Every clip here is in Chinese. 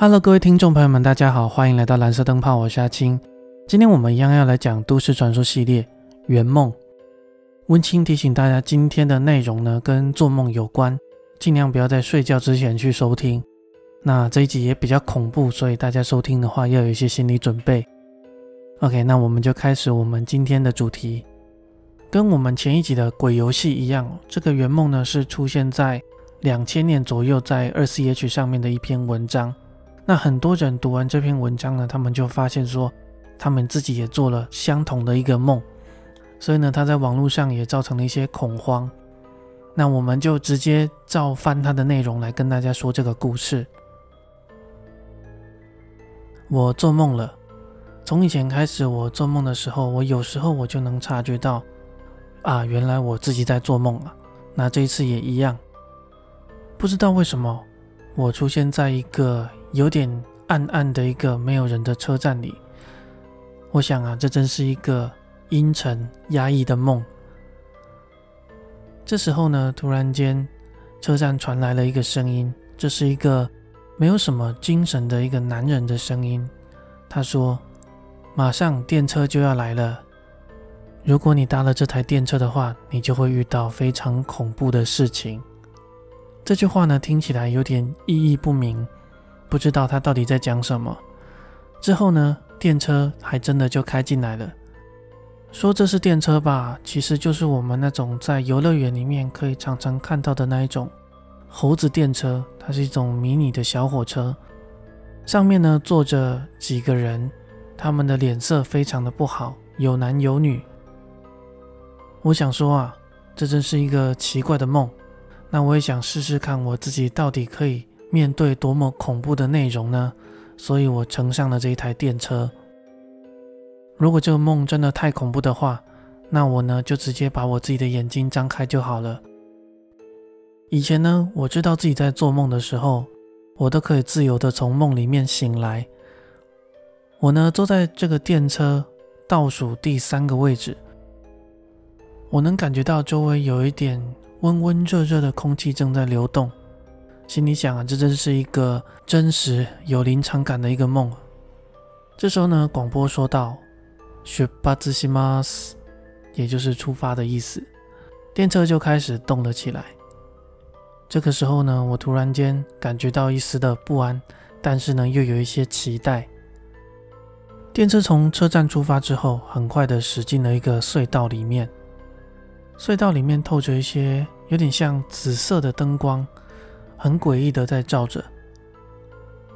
Hello，各位听众朋友们，大家好，欢迎来到蓝色灯泡，我是阿青。今天我们一样要来讲都市传说系列《圆梦》。温馨提醒大家，今天的内容呢跟做梦有关，尽量不要在睡觉之前去收听。那这一集也比较恐怖，所以大家收听的话要有一些心理准备。OK，那我们就开始我们今天的主题。跟我们前一集的鬼游戏一样，这个圆梦呢是出现在两千年左右在二 C H 上面的一篇文章。那很多人读完这篇文章呢，他们就发现说，他们自己也做了相同的一个梦，所以呢，他在网络上也造成了一些恐慌。那我们就直接照翻他的内容来跟大家说这个故事。我做梦了，从以前开始，我做梦的时候，我有时候我就能察觉到，啊，原来我自己在做梦了。那这一次也一样，不知道为什么，我出现在一个。有点暗暗的一个没有人的车站里，我想啊，这真是一个阴沉压抑的梦。这时候呢，突然间，车站传来了一个声音，这是一个没有什么精神的一个男人的声音。他说：“马上电车就要来了，如果你搭了这台电车的话，你就会遇到非常恐怖的事情。”这句话呢，听起来有点意义不明。不知道他到底在讲什么。之后呢，电车还真的就开进来了。说这是电车吧，其实就是我们那种在游乐园里面可以常常看到的那一种猴子电车。它是一种迷你的小火车，上面呢坐着几个人，他们的脸色非常的不好，有男有女。我想说啊，这真是一个奇怪的梦。那我也想试试看，我自己到底可以。面对多么恐怖的内容呢？所以我乘上了这一台电车。如果这个梦真的太恐怖的话，那我呢就直接把我自己的眼睛张开就好了。以前呢，我知道自己在做梦的时候，我都可以自由的从梦里面醒来。我呢坐在这个电车倒数第三个位置，我能感觉到周围有一点温温热热的空气正在流动。心里想啊，这真是一个真实有临场感的一个梦。这时候呢，广播说道：“出发之西马斯”，也就是出发的意思。电车就开始动了起来。这个时候呢，我突然间感觉到一丝的不安，但是呢，又有一些期待。电车从车站出发之后，很快的驶进了一个隧道里面。隧道里面透着一些有点像紫色的灯光。很诡异的在照着。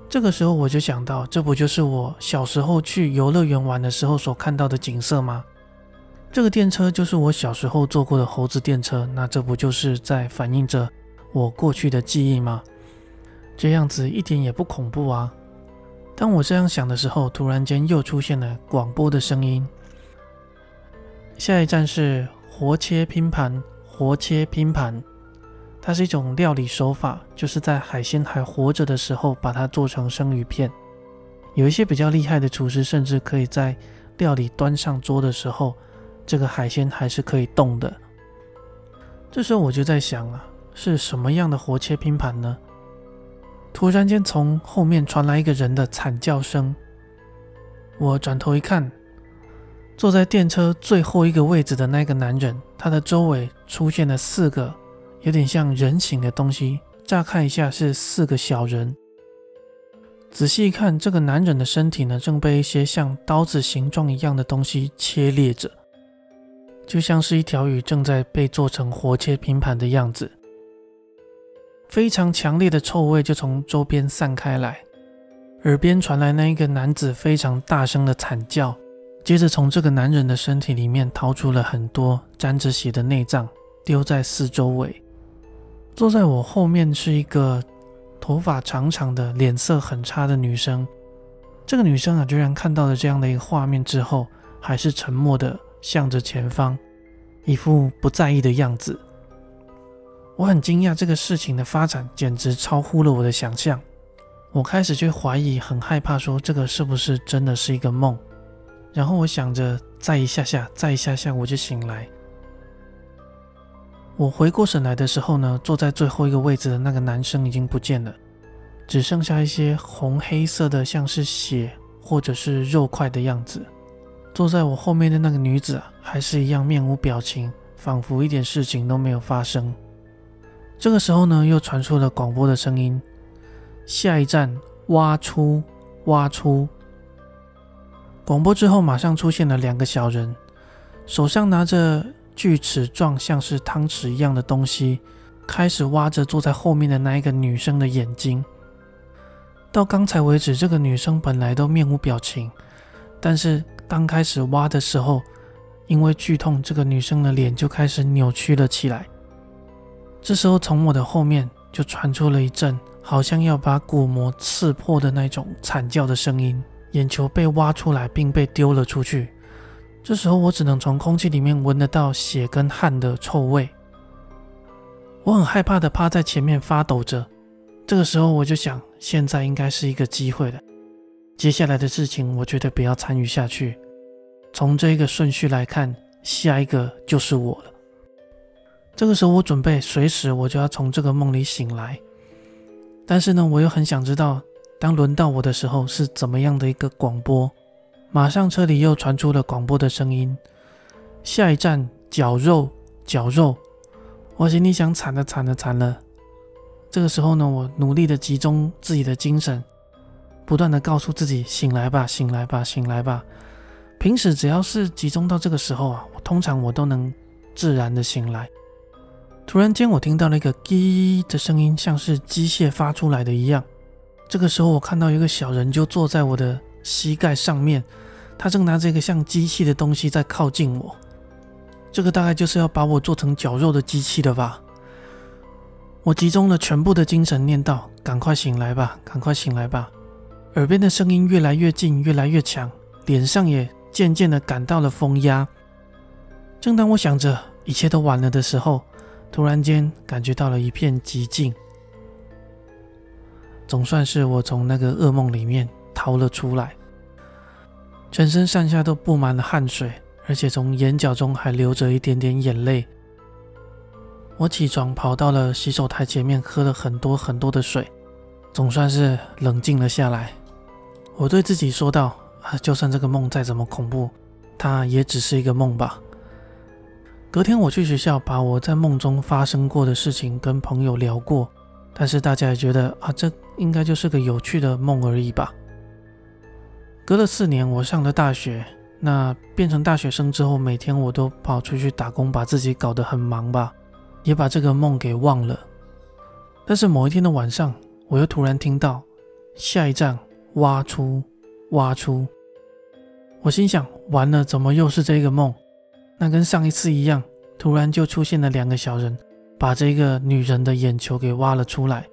这个时候我就想到，这不就是我小时候去游乐园玩的时候所看到的景色吗？这个电车就是我小时候坐过的猴子电车，那这不就是在反映着我过去的记忆吗？这样子一点也不恐怖啊！当我这样想的时候，突然间又出现了广播的声音：下一站是活切拼盘，活切拼盘。它是一种料理手法，就是在海鲜还活着的时候把它做成生鱼片。有一些比较厉害的厨师，甚至可以在料理端上桌的时候，这个海鲜还是可以动的。这时候我就在想啊，是什么样的活切拼盘呢？突然间从后面传来一个人的惨叫声。我转头一看，坐在电车最后一个位置的那个男人，他的周围出现了四个。有点像人形的东西，乍看一下是四个小人。仔细一看，这个男人的身体呢，正被一些像刀子形状一样的东西切裂着，就像是一条鱼正在被做成活切拼盘的样子。非常强烈的臭味就从周边散开来，耳边传来那一个男子非常大声的惨叫，接着从这个男人的身体里面掏出了很多沾着血的内脏，丢在四周围。坐在我后面是一个头发长长的、脸色很差的女生。这个女生啊，居然看到了这样的一个画面之后，还是沉默的向着前方，一副不在意的样子。我很惊讶，这个事情的发展简直超乎了我的想象。我开始去怀疑，很害怕，说这个是不是真的是一个梦？然后我想着，再一下下，再一下下，我就醒来。我回过神来的时候呢，坐在最后一个位置的那个男生已经不见了。只剩下一些红黑色的，像是血或者是肉块的样子。坐在我后面的那个女子还是一样面无表情，仿佛一点事情都没有发生。这个时候呢，又传出了广播的声音：“下一站，挖出，挖出。”广播之后，马上出现了两个小人，手上拿着锯齿状、像是汤匙一样的东西，开始挖着坐在后面的那一个女生的眼睛。到刚才为止，这个女生本来都面无表情，但是刚开始挖的时候，因为剧痛，这个女生的脸就开始扭曲了起来。这时候，从我的后面就传出了一阵好像要把鼓膜刺破的那种惨叫的声音。眼球被挖出来，并被丢了出去。这时候，我只能从空气里面闻得到血跟汗的臭味。我很害怕的趴在前面发抖着。这个时候，我就想，现在应该是一个机会了。接下来的事情，我绝对不要参与下去。从这个顺序来看，下一个就是我了。这个时候，我准备随时我就要从这个梦里醒来。但是呢，我又很想知道。当轮到我的时候，是怎么样的一个广播？马上车里又传出了广播的声音：“下一站，绞肉，绞肉。”我心里想：惨了，惨了，惨了！这个时候呢，我努力的集中自己的精神，不断的告诉自己：“醒来吧，醒来吧，醒来吧！”平时只要是集中到这个时候啊，我通常我都能自然的醒来。突然间，我听到了一个“滴”的声音，像是机械发出来的一样。这个时候，我看到一个小人就坐在我的膝盖上面，他正拿着一个像机器的东西在靠近我。这个大概就是要把我做成绞肉的机器了吧？我集中了全部的精神，念道：“赶快醒来吧，赶快醒来吧！”耳边的声音越来越近，越来越强，脸上也渐渐的感到了风压。正当我想着一切都完了的时候，突然间感觉到了一片寂静。总算是我从那个噩梦里面逃了出来，全身上下都布满了汗水，而且从眼角中还流着一点点眼泪。我起床跑到了洗手台前面，喝了很多很多的水，总算是冷静了下来。我对自己说道：“啊，就算这个梦再怎么恐怖，它也只是一个梦吧。”隔天我去学校，把我在梦中发生过的事情跟朋友聊过。但是大家也觉得啊，这应该就是个有趣的梦而已吧。隔了四年，我上了大学。那变成大学生之后，每天我都跑出去打工，把自己搞得很忙吧，也把这个梦给忘了。但是某一天的晚上，我又突然听到下一站挖出挖出，我心想完了，怎么又是这个梦？那跟上一次一样，突然就出现了两个小人。把这个女人的眼球给挖了出来。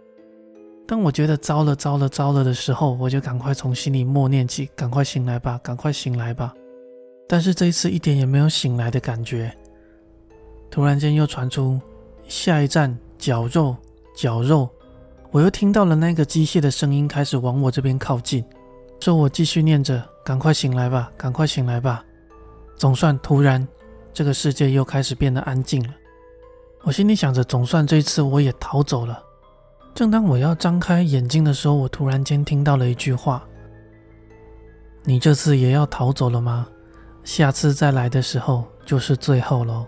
当我觉得糟了、糟了、糟了的时候，我就赶快从心里默念起：“赶快醒来吧，赶快醒来吧！”但是这一次一点也没有醒来的感觉。突然间又传出下一站绞肉、绞肉，我又听到了那个机械的声音开始往我这边靠近。说我继续念着：“赶快醒来吧，赶快醒来吧！”总算突然，这个世界又开始变得安静了。我心里想着，总算这次我也逃走了。正当我要张开眼睛的时候，我突然间听到了一句话：“你这次也要逃走了吗？下次再来的时候就是最后喽。”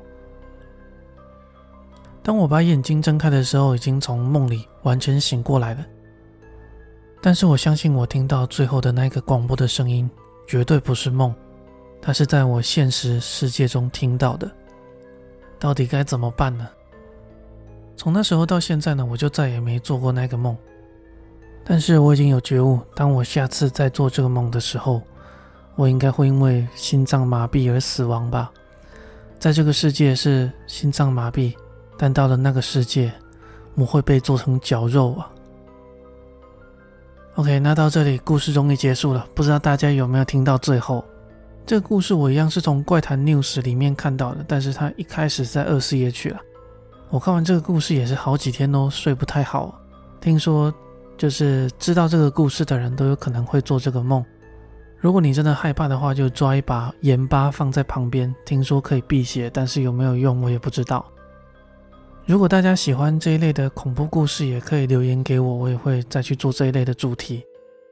当我把眼睛睁开的时候，已经从梦里完全醒过来了。但是我相信，我听到最后的那个广播的声音绝对不是梦，它是在我现实世界中听到的。到底该怎么办呢？从那时候到现在呢，我就再也没做过那个梦。但是我已经有觉悟，当我下次再做这个梦的时候，我应该会因为心脏麻痹而死亡吧。在这个世界是心脏麻痹，但到了那个世界，我会被做成绞肉啊。OK，那到这里故事终于结束了，不知道大家有没有听到最后？这个故事我一样是从怪谈 news 里面看到的，但是它一开始在二四页去了。我看完这个故事也是好几天都睡不太好。听说就是知道这个故事的人都有可能会做这个梦。如果你真的害怕的话，就抓一把盐巴放在旁边，听说可以辟邪，但是有没有用我也不知道。如果大家喜欢这一类的恐怖故事，也可以留言给我，我也会再去做这一类的主题。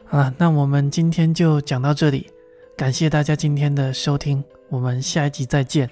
啊，那我们今天就讲到这里，感谢大家今天的收听，我们下一集再见。